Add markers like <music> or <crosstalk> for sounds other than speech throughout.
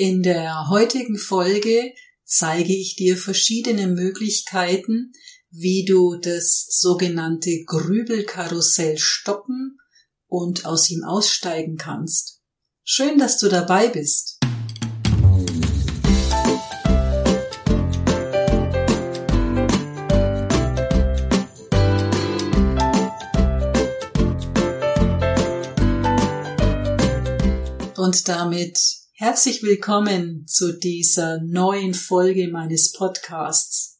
In der heutigen Folge zeige ich dir verschiedene Möglichkeiten, wie du das sogenannte Grübelkarussell stoppen und aus ihm aussteigen kannst. Schön, dass du dabei bist. Und damit Herzlich willkommen zu dieser neuen Folge meines Podcasts.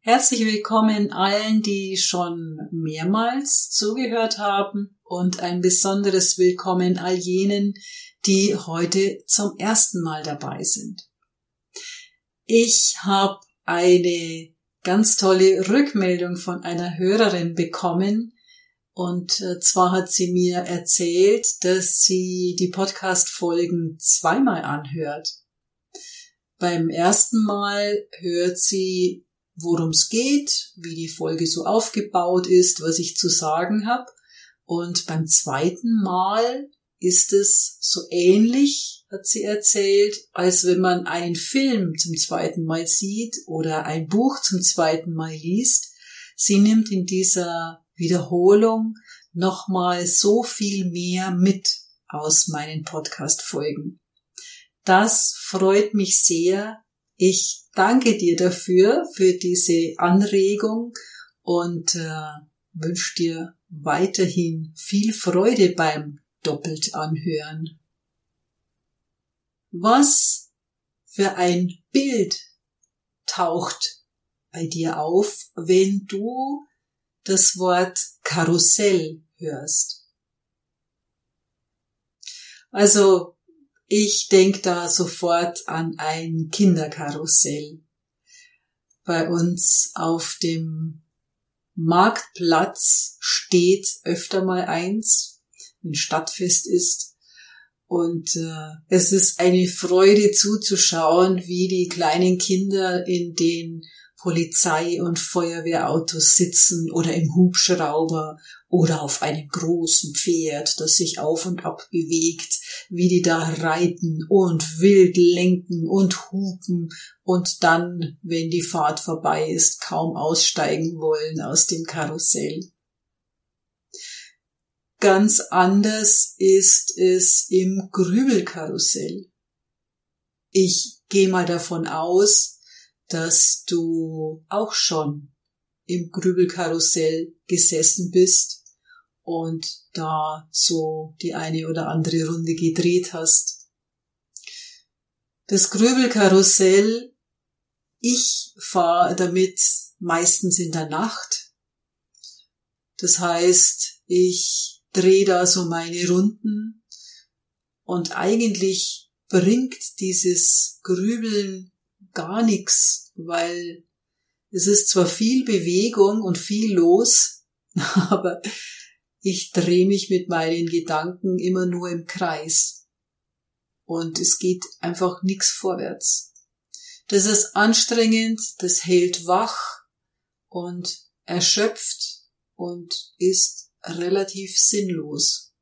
Herzlich willkommen allen, die schon mehrmals zugehört haben und ein besonderes Willkommen all jenen, die heute zum ersten Mal dabei sind. Ich habe eine ganz tolle Rückmeldung von einer Hörerin bekommen, und äh, zwar hat sie mir erzählt, dass sie die Podcast-Folgen zweimal anhört. Beim ersten Mal hört sie, worum es geht, wie die Folge so aufgebaut ist, was ich zu sagen habe. Und beim zweiten Mal ist es so ähnlich, hat sie erzählt, als wenn man einen Film zum zweiten Mal sieht oder ein Buch zum zweiten Mal liest. Sie nimmt in dieser Wiederholung nochmal so viel mehr mit aus meinen Podcast-Folgen. Das freut mich sehr. Ich danke dir dafür, für diese Anregung und äh, wünsche dir weiterhin viel Freude beim doppelt anhören. Was für ein Bild taucht bei dir auf, wenn du das Wort Karussell hörst. Also ich denke da sofort an ein Kinderkarussell. Bei uns auf dem Marktplatz steht öfter mal eins, wenn Stadtfest ist. Und äh, es ist eine Freude zuzuschauen, wie die kleinen Kinder in den Polizei- und Feuerwehrautos sitzen oder im Hubschrauber oder auf einem großen Pferd, das sich auf und ab bewegt, wie die da reiten und wild lenken und hupen und dann, wenn die Fahrt vorbei ist, kaum aussteigen wollen aus dem Karussell. Ganz anders ist es im Grübelkarussell. Ich gehe mal davon aus, dass du auch schon im Grübelkarussell gesessen bist und da so die eine oder andere Runde gedreht hast. Das Grübelkarussell, ich fahre damit meistens in der Nacht. Das heißt, ich drehe da so meine Runden und eigentlich bringt dieses Grübeln gar nichts, weil es ist zwar viel Bewegung und viel los, <laughs> aber ich drehe mich mit meinen Gedanken immer nur im Kreis. Und es geht einfach nichts vorwärts. Das ist anstrengend, das hält wach und erschöpft und ist relativ sinnlos.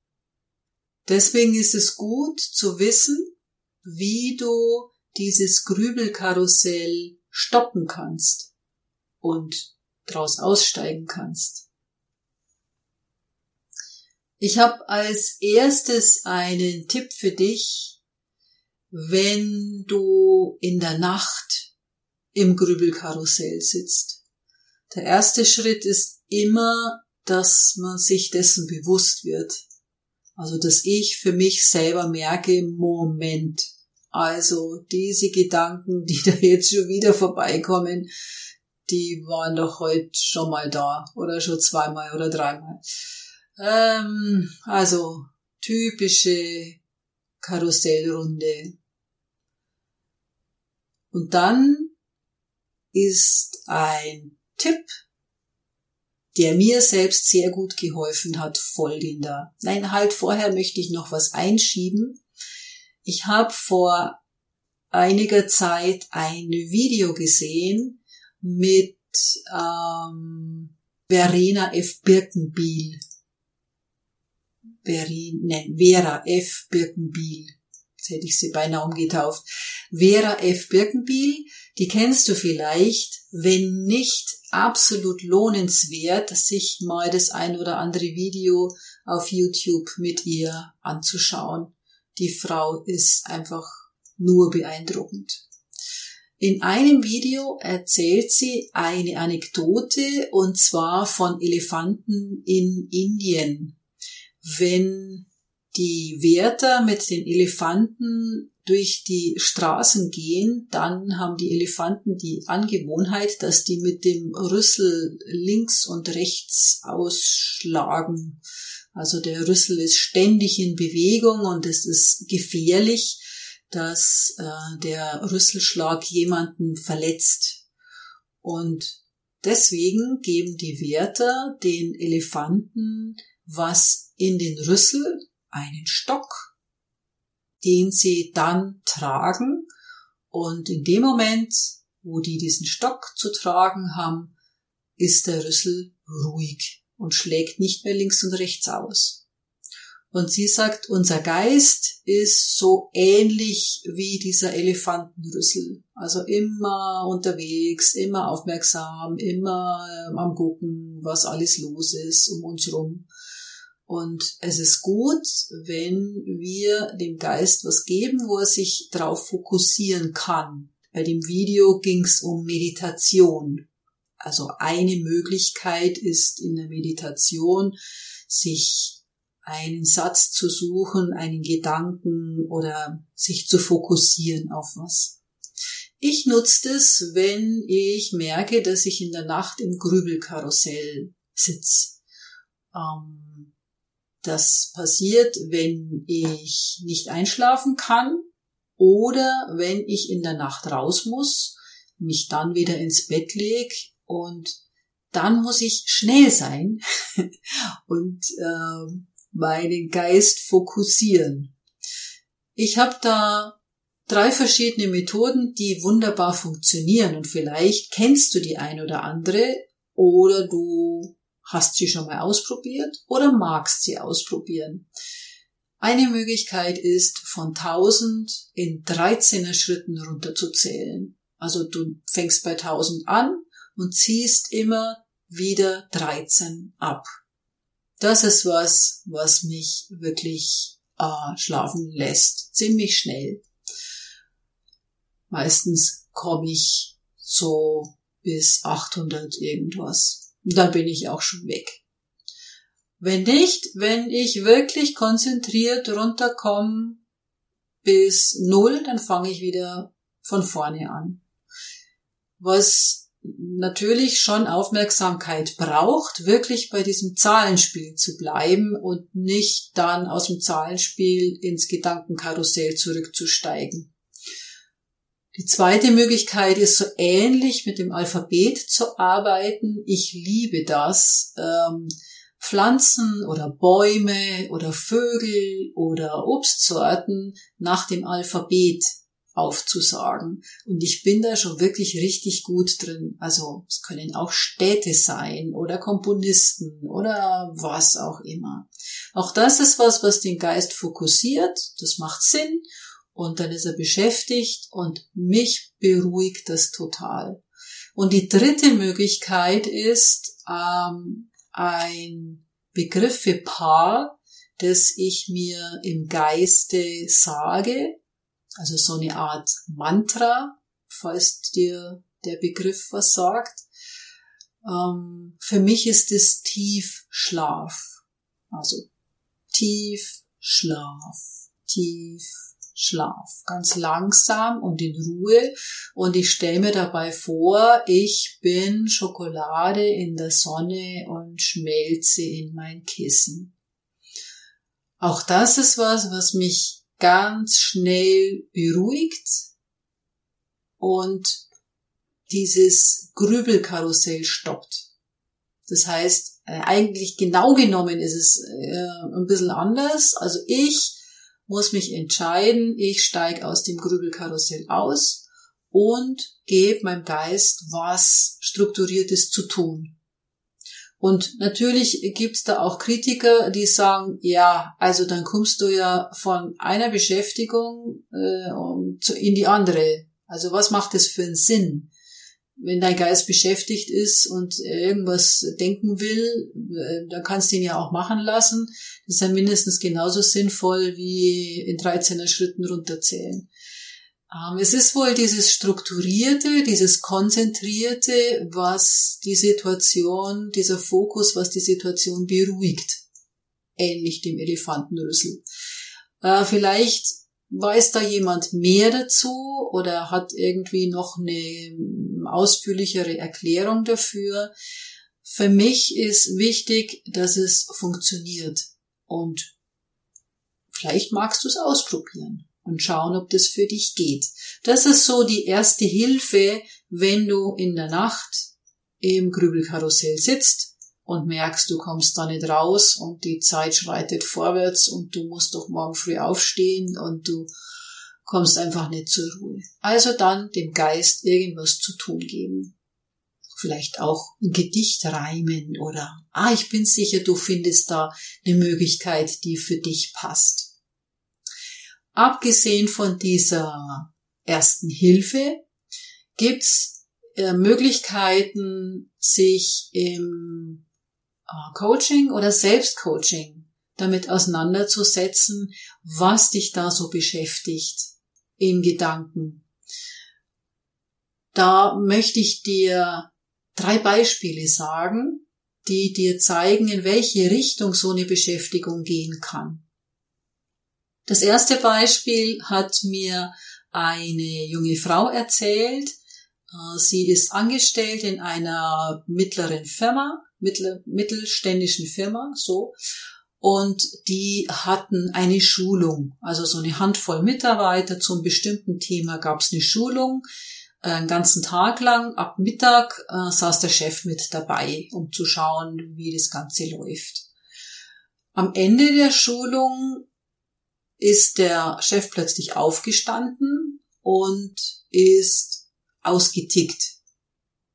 Deswegen ist es gut zu wissen, wie du dieses Grübelkarussell stoppen kannst und daraus aussteigen kannst. Ich habe als erstes einen Tipp für dich, wenn du in der Nacht im Grübelkarussell sitzt. Der erste Schritt ist immer, dass man sich dessen bewusst wird. Also, dass ich für mich selber merke, Moment, also diese Gedanken, die da jetzt schon wieder vorbeikommen, die waren doch heute schon mal da oder schon zweimal oder dreimal. Ähm, also typische Karussellrunde. Und dann ist ein Tipp, der mir selbst sehr gut geholfen hat, folgender. Nein, halt vorher möchte ich noch was einschieben. Ich habe vor einiger Zeit ein Video gesehen mit ähm, Verena F. Birkenbiel. Verena, nein, Vera F. Birkenbiel. Jetzt hätte ich sie beinahe umgetauft. Vera F. Birkenbiel, die kennst du vielleicht, wenn nicht absolut lohnenswert, sich mal das ein oder andere Video auf YouTube mit ihr anzuschauen. Die Frau ist einfach nur beeindruckend. In einem Video erzählt sie eine Anekdote und zwar von Elefanten in Indien. Wenn die Wärter mit den Elefanten durch die Straßen gehen, dann haben die Elefanten die Angewohnheit, dass die mit dem Rüssel links und rechts ausschlagen. Also der Rüssel ist ständig in Bewegung und es ist gefährlich, dass äh, der Rüsselschlag jemanden verletzt. Und deswegen geben die Wärter den Elefanten was in den Rüssel, einen Stock, den sie dann tragen. Und in dem Moment, wo die diesen Stock zu tragen haben, ist der Rüssel ruhig und schlägt nicht mehr links und rechts aus. Und sie sagt, unser Geist ist so ähnlich wie dieser Elefantenrüssel. Also immer unterwegs, immer aufmerksam, immer ähm, am gucken, was alles los ist um uns rum. Und es ist gut, wenn wir dem Geist was geben, wo er sich darauf fokussieren kann. Bei dem Video ging es um Meditation. Also eine Möglichkeit ist in der Meditation, sich einen Satz zu suchen, einen Gedanken oder sich zu fokussieren auf was. Ich nutze das, wenn ich merke, dass ich in der Nacht im Grübelkarussell sitze. Ähm, das passiert, wenn ich nicht einschlafen kann oder wenn ich in der Nacht raus muss, mich dann wieder ins Bett leg und dann muss ich schnell sein <laughs> und äh, meinen Geist fokussieren. Ich habe da drei verschiedene Methoden, die wunderbar funktionieren und vielleicht kennst du die ein oder andere oder du hast sie schon mal ausprobiert oder magst sie ausprobieren. Eine Möglichkeit ist, von 1000 in 13er Schritten runterzuzählen. Also du fängst bei 1000 an und ziehst immer wieder 13 ab das ist was, was mich wirklich äh, schlafen lässt. Ziemlich schnell. Meistens komme ich so bis 800 irgendwas. Und dann bin ich auch schon weg. Wenn nicht, wenn ich wirklich konzentriert runterkomme bis null, dann fange ich wieder von vorne an. Was natürlich schon Aufmerksamkeit braucht, wirklich bei diesem Zahlenspiel zu bleiben und nicht dann aus dem Zahlenspiel ins Gedankenkarussell zurückzusteigen. Die zweite Möglichkeit ist so ähnlich mit dem Alphabet zu arbeiten. Ich liebe das. Ähm, Pflanzen oder Bäume oder Vögel oder Obstsorten nach dem Alphabet aufzusagen. Und ich bin da schon wirklich richtig gut drin. Also es können auch Städte sein oder Komponisten oder was auch immer. Auch das ist was, was den Geist fokussiert. Das macht Sinn. Und dann ist er beschäftigt und mich beruhigt das total. Und die dritte Möglichkeit ist ähm, ein Begriff für Paar, das ich mir im Geiste sage, also so eine Art Mantra, falls dir der Begriff was sagt. Ähm, für mich ist es Tiefschlaf. Also Tiefschlaf, Tiefschlaf. Ganz langsam und in Ruhe. Und ich stelle mir dabei vor, ich bin Schokolade in der Sonne und schmelze in mein Kissen. Auch das ist was, was mich ganz schnell beruhigt und dieses Grübelkarussell stoppt. Das heißt, äh, eigentlich genau genommen ist es äh, ein bisschen anders. Also ich muss mich entscheiden, ich steige aus dem Grübelkarussell aus und gebe meinem Geist was Strukturiertes zu tun. Und natürlich gibt's da auch Kritiker, die sagen, ja, also dann kommst du ja von einer Beschäftigung äh, in die andere. Also was macht das für einen Sinn? Wenn dein Geist beschäftigt ist und irgendwas denken will, äh, dann kannst du ihn ja auch machen lassen. Das ist ja mindestens genauso sinnvoll wie in 13er Schritten runterzählen. Ähm, es ist wohl dieses Strukturierte, dieses Konzentrierte, was die Situation, dieser Fokus, was die Situation beruhigt. Ähnlich dem Elefantenrüssel. Äh, vielleicht weiß da jemand mehr dazu oder hat irgendwie noch eine ausführlichere Erklärung dafür. Für mich ist wichtig, dass es funktioniert und vielleicht magst du es ausprobieren und schauen, ob das für dich geht. Das ist so die erste Hilfe, wenn du in der Nacht im Grübelkarussell sitzt und merkst, du kommst da nicht raus und die Zeit schreitet vorwärts und du musst doch morgen früh aufstehen und du kommst einfach nicht zur Ruhe. Also dann dem Geist irgendwas zu tun geben. Vielleicht auch ein Gedicht reimen oder, ah, ich bin sicher, du findest da eine Möglichkeit, die für dich passt. Abgesehen von dieser ersten Hilfe gibt's äh, Möglichkeiten, sich im äh, Coaching oder Selbstcoaching damit auseinanderzusetzen, was dich da so beschäftigt in Gedanken. Da möchte ich dir drei Beispiele sagen, die dir zeigen, in welche Richtung so eine Beschäftigung gehen kann. Das erste Beispiel hat mir eine junge Frau erzählt. Äh, sie ist angestellt in einer mittleren Firma, mittelständischen Firma, so. Und die hatten eine Schulung, also so eine Handvoll Mitarbeiter zum bestimmten Thema gab es eine Schulung, äh, einen ganzen Tag lang. Ab Mittag äh, saß der Chef mit dabei, um zu schauen, wie das Ganze läuft. Am Ende der Schulung ist der Chef plötzlich aufgestanden und ist ausgetickt.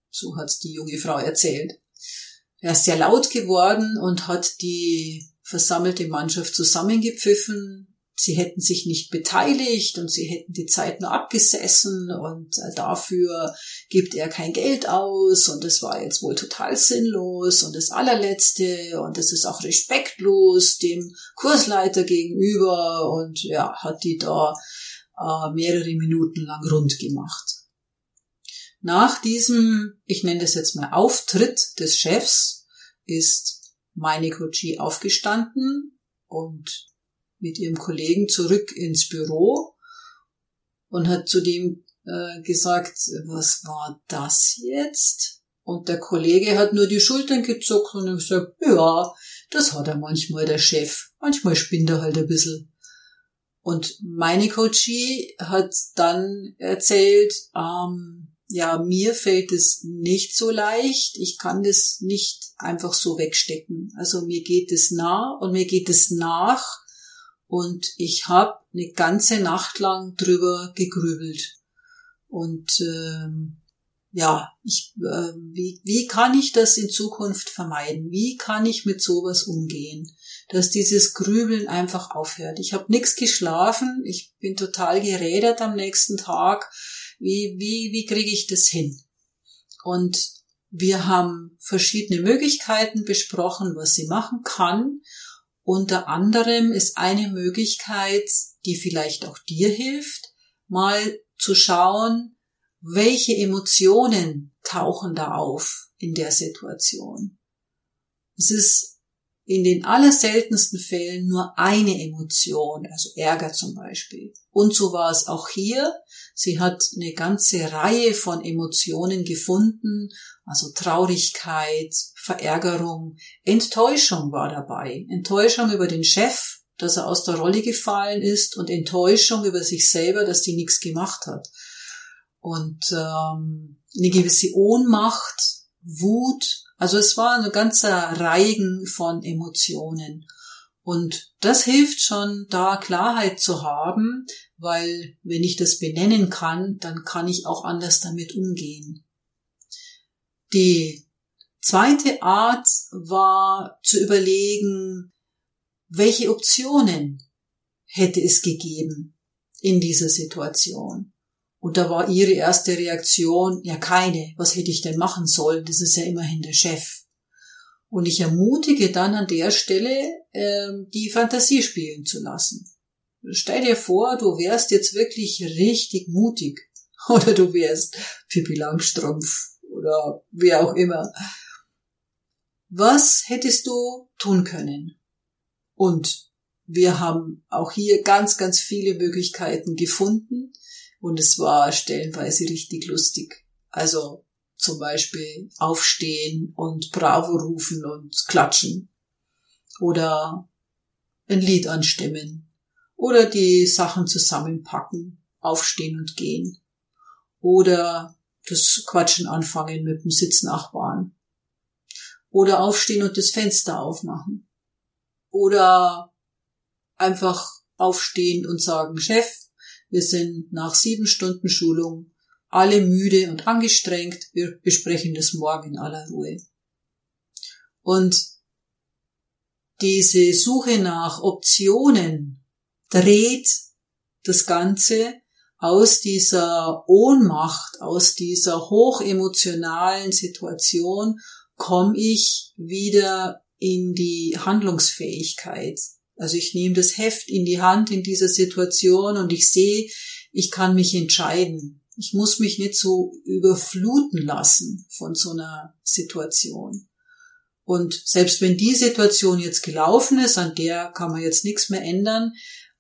So hat's die junge Frau erzählt. Er ist sehr laut geworden und hat die versammelte Mannschaft zusammengepfiffen, sie hätten sich nicht beteiligt und sie hätten die Zeit nur abgesessen und äh, dafür gibt er kein Geld aus und es war jetzt wohl total sinnlos und das allerletzte und es ist auch respektlos dem Kursleiter gegenüber und ja, hat die da äh, mehrere Minuten lang rund gemacht. Nach diesem, ich nenne das jetzt mal Auftritt des Chefs, ist meine Coachie aufgestanden und mit ihrem Kollegen zurück ins Büro und hat zu dem äh, gesagt, was war das jetzt? Und der Kollege hat nur die Schultern gezuckt und gesagt, ja, das hat er manchmal, der Chef. Manchmal spinnt er halt ein bisschen. Und meine Coachie hat dann erzählt, ähm, ja, mir fällt es nicht so leicht. Ich kann das nicht einfach so wegstecken. Also mir geht es nah und mir geht es nach und ich habe eine ganze Nacht lang drüber gegrübelt. Und ähm, ja, ich, äh, wie, wie kann ich das in Zukunft vermeiden? Wie kann ich mit sowas umgehen? Dass dieses Grübeln einfach aufhört. Ich habe nichts geschlafen, ich bin total gerädert am nächsten Tag. Wie, wie, wie kriege ich das hin? Und wir haben verschiedene Möglichkeiten besprochen, was sie machen kann. Unter anderem ist eine Möglichkeit, die vielleicht auch dir hilft, mal zu schauen, welche Emotionen tauchen da auf in der Situation. Es ist in den allerseltensten Fällen nur eine Emotion, also Ärger zum Beispiel. Und so war es auch hier. Sie hat eine ganze Reihe von Emotionen gefunden, also Traurigkeit, Verärgerung, Enttäuschung war dabei. Enttäuschung über den Chef, dass er aus der Rolle gefallen ist und Enttäuschung über sich selber, dass die nichts gemacht hat. Und ähm, eine gewisse Ohnmacht, Wut, also es war eine ganze Reigen von Emotionen. Und das hilft schon, da Klarheit zu haben, weil wenn ich das benennen kann, dann kann ich auch anders damit umgehen. Die Zweite Art war zu überlegen, welche Optionen hätte es gegeben in dieser Situation. Und da war ihre erste Reaktion, ja keine, was hätte ich denn machen sollen, das ist ja immerhin der Chef. Und ich ermutige dann an der Stelle, ähm, die Fantasie spielen zu lassen. Stell dir vor, du wärst jetzt wirklich richtig mutig. <laughs> Oder du wärst Pippi Langstrumpf oder wer auch immer. Was hättest du tun können? Und wir haben auch hier ganz, ganz viele Möglichkeiten gefunden und es war stellenweise richtig lustig. Also zum Beispiel aufstehen und Bravo rufen und klatschen. Oder ein Lied anstimmen. Oder die Sachen zusammenpacken, aufstehen und gehen. Oder das Quatschen anfangen mit dem Sitznachbarn. Oder aufstehen und das Fenster aufmachen. Oder einfach aufstehen und sagen, Chef, wir sind nach sieben Stunden Schulung alle müde und angestrengt, wir besprechen das morgen in aller Ruhe. Und diese Suche nach Optionen dreht das Ganze aus dieser Ohnmacht, aus dieser hochemotionalen Situation komme ich wieder in die Handlungsfähigkeit. Also ich nehme das Heft in die Hand in dieser Situation und ich sehe, ich kann mich entscheiden. Ich muss mich nicht so überfluten lassen von so einer Situation. Und selbst wenn die Situation jetzt gelaufen ist, an der kann man jetzt nichts mehr ändern,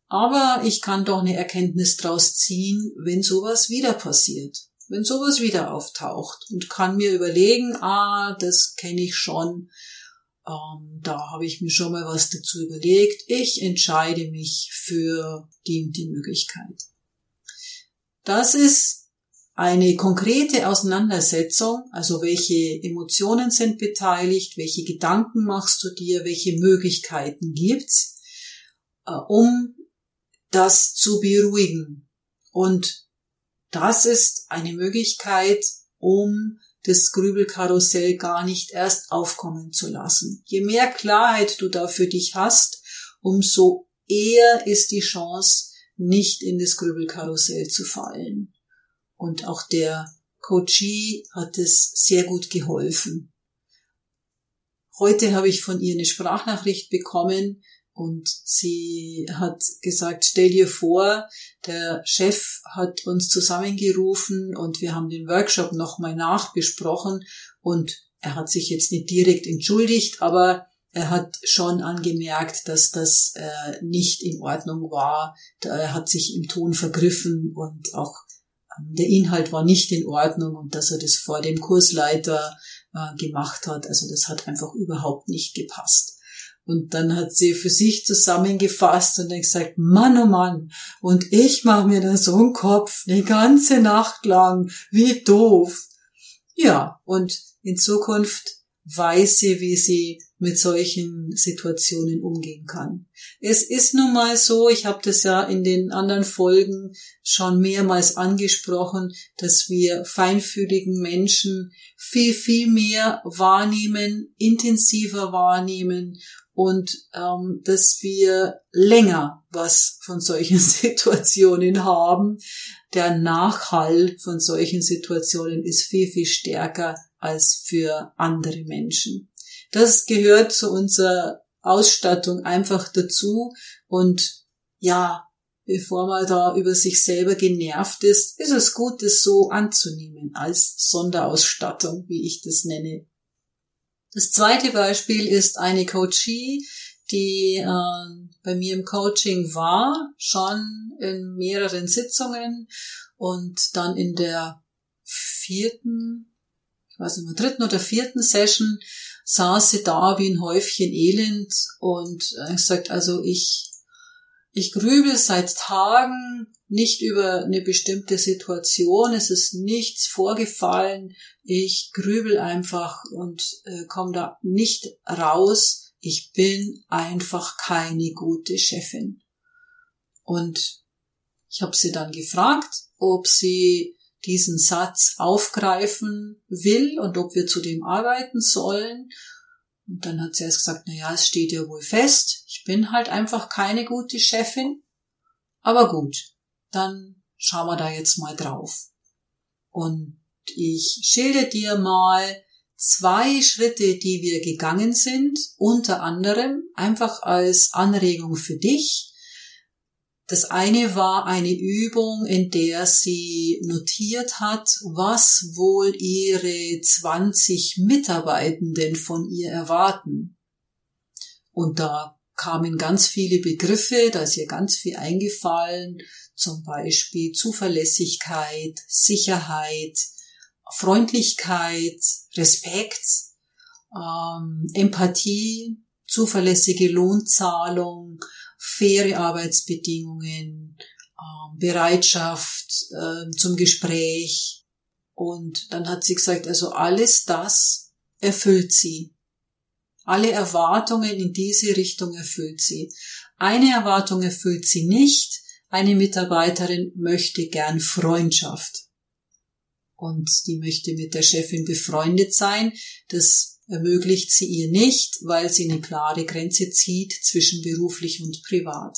aber ich kann doch eine Erkenntnis draus ziehen, wenn sowas wieder passiert, wenn sowas wieder auftaucht und kann mir überlegen, ah, das kenne ich schon, ähm, da habe ich mir schon mal was dazu überlegt. Ich entscheide mich für die die Möglichkeit. Das ist eine konkrete Auseinandersetzung, also welche Emotionen sind beteiligt, welche Gedanken machst du dir, welche Möglichkeiten gibt's, äh, um das zu beruhigen. Und das ist eine Möglichkeit, um das Grübelkarussell gar nicht erst aufkommen zu lassen. Je mehr Klarheit du da für dich hast, umso eher ist die Chance, nicht in das Grübelkarussell zu fallen. Und auch der Coachie hat es sehr gut geholfen. Heute habe ich von ihr eine Sprachnachricht bekommen, und sie hat gesagt, stell dir vor, der Chef hat uns zusammengerufen und wir haben den Workshop nochmal nachbesprochen und er hat sich jetzt nicht direkt entschuldigt, aber er hat schon angemerkt, dass das äh, nicht in Ordnung war. Er hat sich im Ton vergriffen und auch der Inhalt war nicht in Ordnung und dass er das vor dem Kursleiter äh, gemacht hat. Also das hat einfach überhaupt nicht gepasst. Und dann hat sie für sich zusammengefasst und dann gesagt, Mann, oh Mann, und ich mache mir da so einen Kopf eine ganze Nacht lang, wie doof. Ja, und in Zukunft weiß sie, wie sie mit solchen Situationen umgehen kann. Es ist nun mal so, ich habe das ja in den anderen Folgen schon mehrmals angesprochen, dass wir feinfühligen Menschen viel, viel mehr wahrnehmen, intensiver wahrnehmen und ähm, dass wir länger was von solchen <laughs> Situationen haben. Der Nachhall von solchen Situationen ist viel, viel stärker als für andere Menschen. Das gehört zu unserer Ausstattung einfach dazu und ja, bevor man da über sich selber genervt ist, ist es gut, das so anzunehmen als Sonderausstattung, wie ich das nenne. Das zweite Beispiel ist eine Coachie, die äh, bei mir im Coaching war, schon in mehreren Sitzungen und dann in der vierten, ich weiß nicht mehr, dritten oder vierten Session saß da wie ein Häufchen Elend und äh, sagt, also ich, ich grübel seit Tagen nicht über eine bestimmte Situation, es ist nichts vorgefallen, ich grübel einfach und äh, komme da nicht raus, ich bin einfach keine gute Chefin. Und ich habe sie dann gefragt, ob sie diesen Satz aufgreifen will und ob wir zu dem arbeiten sollen. Und dann hat sie erst gesagt, na ja, es steht ja wohl fest, ich bin halt einfach keine gute Chefin. Aber gut, dann schauen wir da jetzt mal drauf. Und ich schilde dir mal zwei Schritte, die wir gegangen sind, unter anderem einfach als Anregung für dich. Das eine war eine Übung, in der sie notiert hat, was wohl ihre 20 Mitarbeitenden von ihr erwarten. Und da kamen ganz viele Begriffe, da ist ihr ganz viel eingefallen, zum Beispiel Zuverlässigkeit, Sicherheit, Freundlichkeit, Respekt, ähm, Empathie, zuverlässige Lohnzahlung, faire Arbeitsbedingungen, ähm, Bereitschaft äh, zum Gespräch. Und dann hat sie gesagt, also alles das erfüllt sie. Alle Erwartungen in diese Richtung erfüllt sie. Eine Erwartung erfüllt sie nicht. Eine Mitarbeiterin möchte gern Freundschaft und die möchte mit der Chefin befreundet sein. Das ermöglicht sie ihr nicht, weil sie eine klare Grenze zieht zwischen beruflich und privat.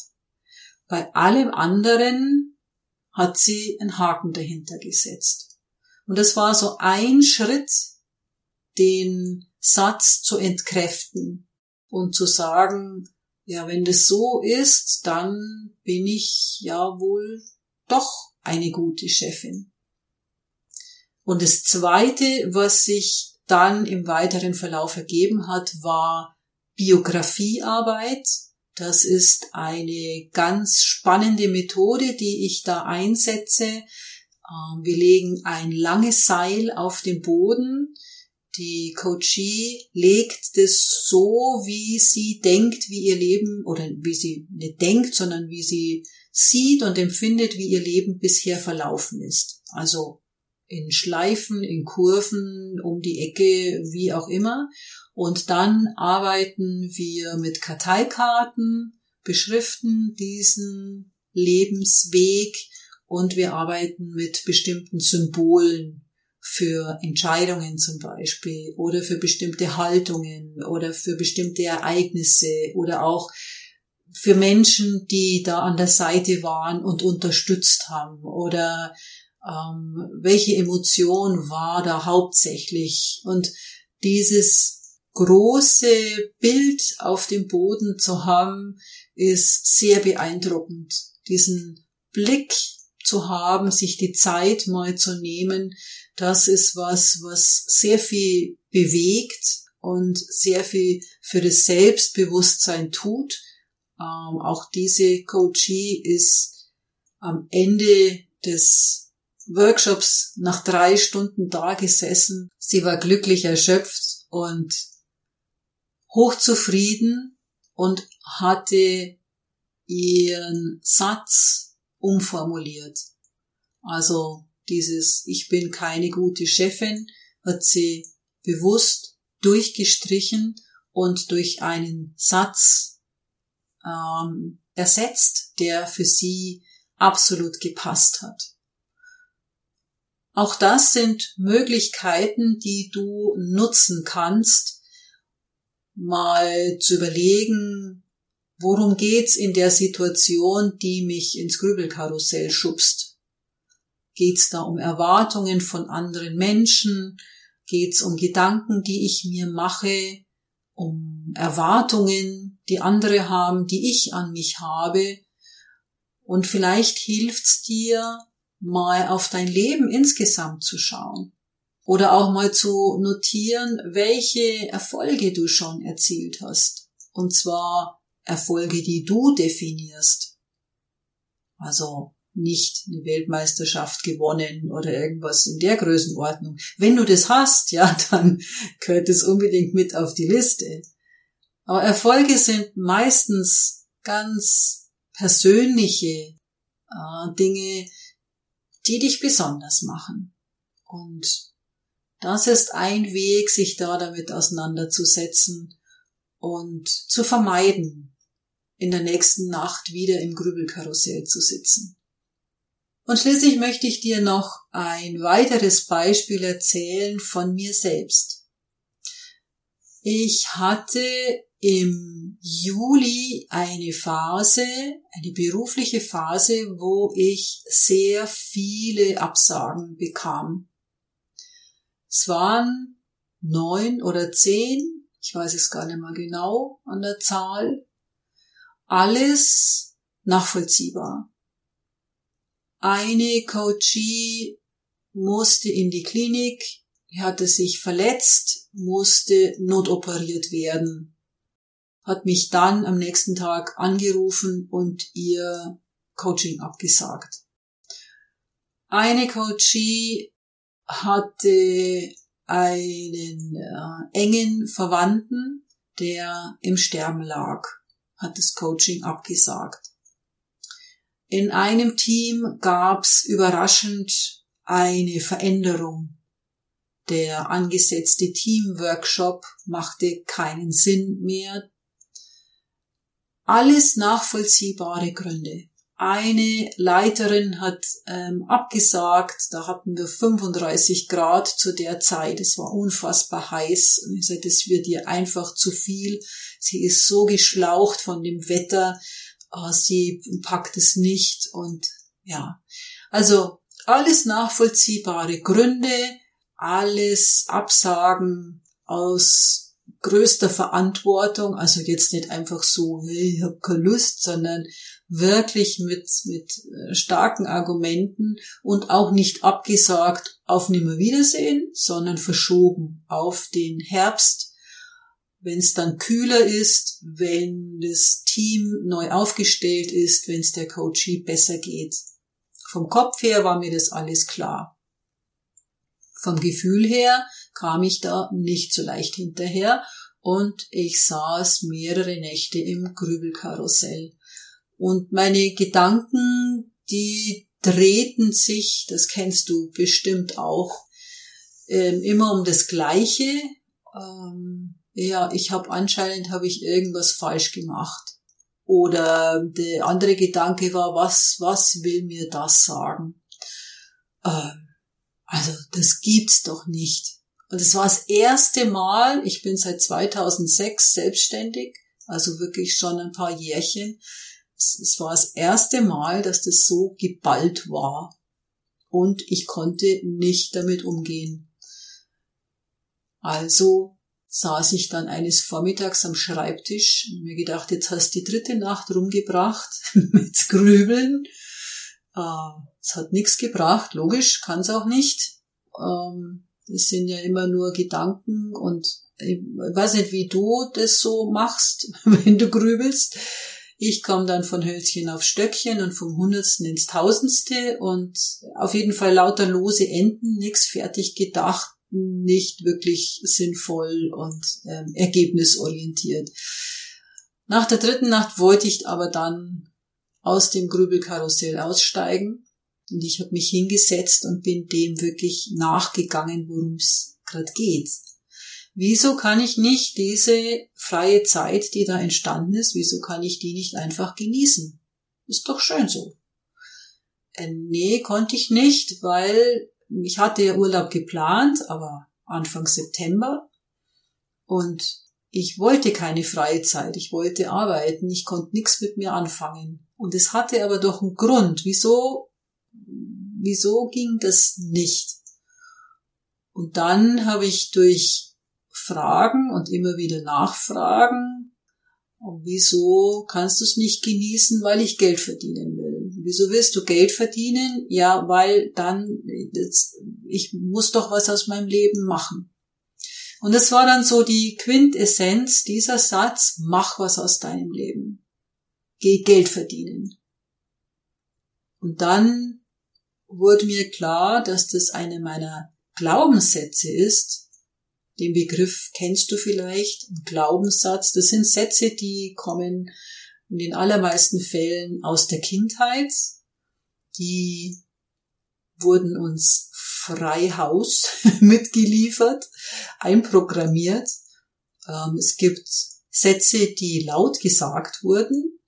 Bei allem anderen hat sie einen Haken dahinter gesetzt. Und das war so ein Schritt, den Satz zu entkräften und zu sagen, ja, wenn das so ist, dann bin ich ja wohl doch eine gute Chefin. Und das Zweite, was sich dann im weiteren Verlauf ergeben hat, war Biografiearbeit. Das ist eine ganz spannende Methode, die ich da einsetze. Ähm, wir legen ein langes Seil auf den Boden. Die Coachie legt das so, wie sie denkt, wie ihr Leben, oder wie sie nicht denkt, sondern wie sie sieht und empfindet, wie ihr Leben bisher verlaufen ist. Also in Schleifen, in Kurven, um die Ecke, wie auch immer. Und dann arbeiten wir mit Karteikarten, beschriften diesen Lebensweg und wir arbeiten mit bestimmten Symbolen für Entscheidungen zum Beispiel oder für bestimmte Haltungen oder für bestimmte Ereignisse oder auch für Menschen, die da an der Seite waren und unterstützt haben oder ähm, welche Emotion war da hauptsächlich und dieses große Bild auf dem Boden zu haben, ist sehr beeindruckend. Diesen Blick zu haben, sich die Zeit mal zu nehmen, das ist was, was sehr viel bewegt und sehr viel für das Selbstbewusstsein tut. Ähm, auch diese Coachie ist am Ende des Workshops nach drei Stunden da gesessen. Sie war glücklich erschöpft und hochzufrieden und hatte ihren Satz umformuliert. Also dieses Ich bin keine gute Chefin hat sie bewusst durchgestrichen und durch einen Satz ähm, ersetzt, der für sie absolut gepasst hat. Auch das sind Möglichkeiten, die du nutzen kannst, mal zu überlegen, worum geht's in der Situation, die mich ins Grübelkarussell schubst. Geht's da um Erwartungen von anderen Menschen? Geht's um Gedanken, die ich mir mache? Um Erwartungen, die andere haben, die ich an mich habe? Und vielleicht hilft's dir, mal auf dein Leben insgesamt zu schauen oder auch mal zu notieren, welche Erfolge du schon erzielt hast. Und zwar Erfolge, die du definierst. Also nicht eine Weltmeisterschaft gewonnen oder irgendwas in der Größenordnung. Wenn du das hast, ja, <laughs> dann gehört es unbedingt mit auf die Liste. Aber Erfolge sind meistens ganz persönliche äh, Dinge, die dich besonders machen. Und das ist ein Weg, sich da damit auseinanderzusetzen und zu vermeiden, in der nächsten Nacht wieder im Grübelkarussell zu sitzen. Und schließlich möchte ich dir noch ein weiteres Beispiel erzählen von mir selbst. Ich hatte im Juli eine Phase, eine berufliche Phase, wo ich sehr viele Absagen bekam. Es waren neun oder zehn, ich weiß es gar nicht mehr genau an der Zahl. Alles nachvollziehbar. Eine Coachie musste in die Klinik, hatte sich verletzt, musste notoperiert werden hat mich dann am nächsten Tag angerufen und ihr Coaching abgesagt. Eine Coachie hatte einen äh, engen Verwandten, der im Sterben lag, hat das Coaching abgesagt. In einem Team gab's überraschend eine Veränderung. Der angesetzte Teamworkshop machte keinen Sinn mehr. Alles nachvollziehbare Gründe. Eine Leiterin hat ähm, abgesagt, da hatten wir 35 Grad zu der Zeit, es war unfassbar heiß und ich sagte, das wird ihr einfach zu viel. Sie ist so geschlaucht von dem Wetter, äh, sie packt es nicht und ja, also alles nachvollziehbare Gründe, alles Absagen aus größter Verantwortung, also jetzt nicht einfach so, hey, ich habe keine Lust, sondern wirklich mit, mit äh, starken Argumenten und auch nicht abgesagt auf Nimmerwiedersehen, sondern verschoben auf den Herbst, wenn es dann kühler ist, wenn das Team neu aufgestellt ist, wenn es der Coachie besser geht. Vom Kopf her war mir das alles klar. Vom Gefühl her kam ich da nicht so leicht hinterher und ich saß mehrere Nächte im Grübelkarussell. Und meine Gedanken, die drehten sich, das kennst du bestimmt auch, ähm, immer um das Gleiche. Ähm, ja, ich habe anscheinend habe ich irgendwas falsch gemacht. Oder der andere Gedanke war, was, was will mir das sagen? Ähm, also das gibt's doch nicht. Und es war das erste Mal, ich bin seit 2006 selbstständig, also wirklich schon ein paar Jährchen. Es, war das erste Mal, dass das so geballt war. Und ich konnte nicht damit umgehen. Also saß ich dann eines Vormittags am Schreibtisch und mir gedacht, jetzt hast du die dritte Nacht rumgebracht <laughs> mit Grübeln äh, es hat nichts gebracht, logisch, kann es auch nicht. Ähm, das sind ja immer nur Gedanken und ich weiß nicht, wie du das so machst, <laughs> wenn du grübelst. Ich komme dann von Hölzchen auf Stöckchen und vom Hundertsten ins Tausendste und auf jeden Fall lauter lose Enden, nichts fertig gedacht, nicht wirklich sinnvoll und ähm, ergebnisorientiert. Nach der dritten Nacht wollte ich aber dann aus dem Grübelkarussell aussteigen. Und ich habe mich hingesetzt und bin dem wirklich nachgegangen, worum es gerade geht. Wieso kann ich nicht diese freie Zeit, die da entstanden ist, wieso kann ich die nicht einfach genießen? Ist doch schön so. Äh, nee, konnte ich nicht, weil ich hatte ja Urlaub geplant, aber Anfang September. Und ich wollte keine freie Zeit, ich wollte arbeiten, ich konnte nichts mit mir anfangen. Und es hatte aber doch einen Grund. Wieso, wieso ging das nicht? Und dann habe ich durch Fragen und immer wieder Nachfragen, wieso kannst du es nicht genießen, weil ich Geld verdienen will? Wieso willst du Geld verdienen? Ja, weil dann, ich muss doch was aus meinem Leben machen. Und das war dann so die Quintessenz dieser Satz, mach was aus deinem Leben geh Geld verdienen. Und dann wurde mir klar, dass das eine meiner Glaubenssätze ist. Den Begriff kennst du vielleicht, ein Glaubenssatz. Das sind Sätze, die kommen in den allermeisten Fällen aus der Kindheit. Die wurden uns frei Haus <laughs> mitgeliefert, einprogrammiert. Ähm, es gibt Sätze, die laut gesagt wurden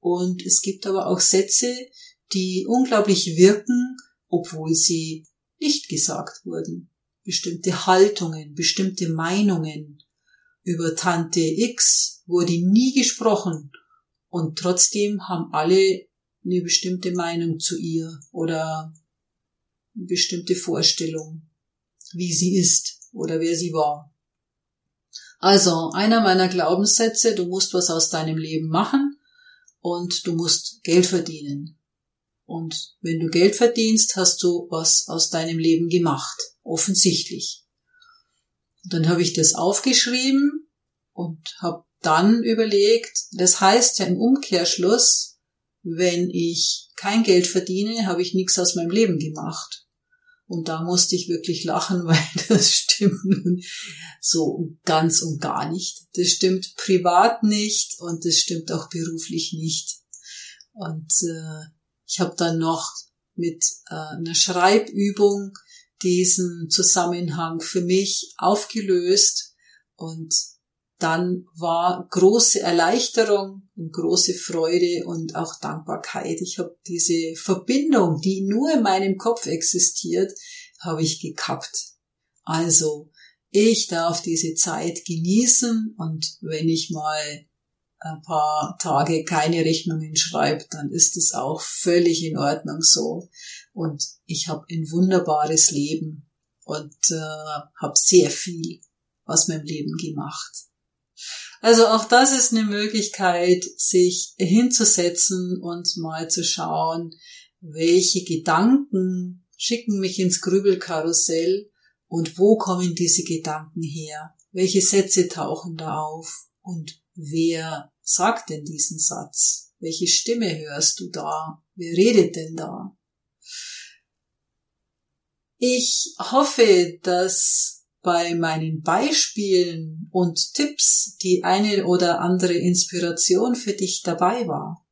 und es gibt aber auch Sätze, die unglaublich wirken, obwohl sie nicht gesagt wurden. Bestimmte Haltungen, bestimmte Meinungen. Über Tante X wurde nie gesprochen und trotzdem haben alle eine bestimmte Meinung zu ihr oder eine bestimmte Vorstellung, wie sie ist oder wer sie war. Also, einer meiner Glaubenssätze, du musst was aus deinem Leben machen und du musst Geld verdienen. Und wenn du Geld verdienst, hast du was aus deinem Leben gemacht. Offensichtlich. Und dann habe ich das aufgeschrieben und habe dann überlegt, das heißt ja im Umkehrschluss, wenn ich kein Geld verdiene, habe ich nichts aus meinem Leben gemacht. Und da musste ich wirklich lachen, <laughs> weil das stimmt nun so ganz und gar nicht. Das stimmt privat nicht und das stimmt auch beruflich nicht. Und äh, ich habe dann noch mit äh, einer Schreibübung diesen Zusammenhang für mich aufgelöst und dann war große Erleichterung und große Freude und auch Dankbarkeit. Ich habe diese Verbindung, die nur in meinem Kopf existiert, habe ich gekappt. Also, ich darf diese Zeit genießen und wenn ich mal ein paar Tage keine Rechnungen schreibe, dann ist es auch völlig in Ordnung so. Und ich habe ein wunderbares Leben und äh, habe sehr viel aus meinem Leben gemacht. Also auch das ist eine Möglichkeit, sich hinzusetzen und mal zu schauen, welche Gedanken schicken mich ins Grübelkarussell und wo kommen diese Gedanken her? Welche Sätze tauchen da auf? Und wer sagt denn diesen Satz? Welche Stimme hörst du da? Wer redet denn da? Ich hoffe, dass bei meinen Beispielen und Tipps die eine oder andere Inspiration für dich dabei war.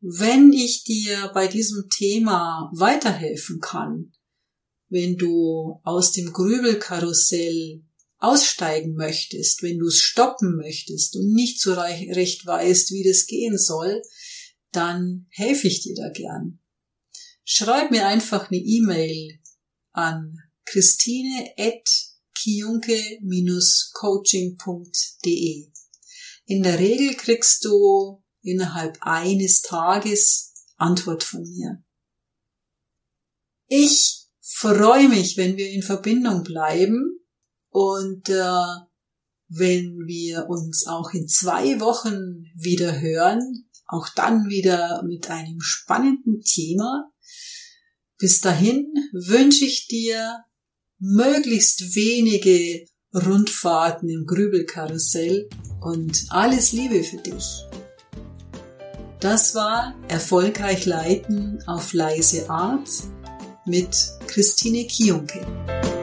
Wenn ich dir bei diesem Thema weiterhelfen kann, wenn du aus dem Grübelkarussell aussteigen möchtest, wenn du es stoppen möchtest und nicht so recht weißt, wie das gehen soll, dann helfe ich dir da gern. Schreib mir einfach eine E-Mail an christine at kiunke-coaching.de. In der Regel kriegst du innerhalb eines Tages Antwort von mir. Ich freue mich, wenn wir in Verbindung bleiben und äh, wenn wir uns auch in zwei Wochen wieder hören, auch dann wieder mit einem spannenden Thema. Bis dahin wünsche ich dir möglichst wenige Rundfahrten im Grübelkarussell und alles Liebe für dich. Das war Erfolgreich Leiten auf leise Art mit Christine Kionke.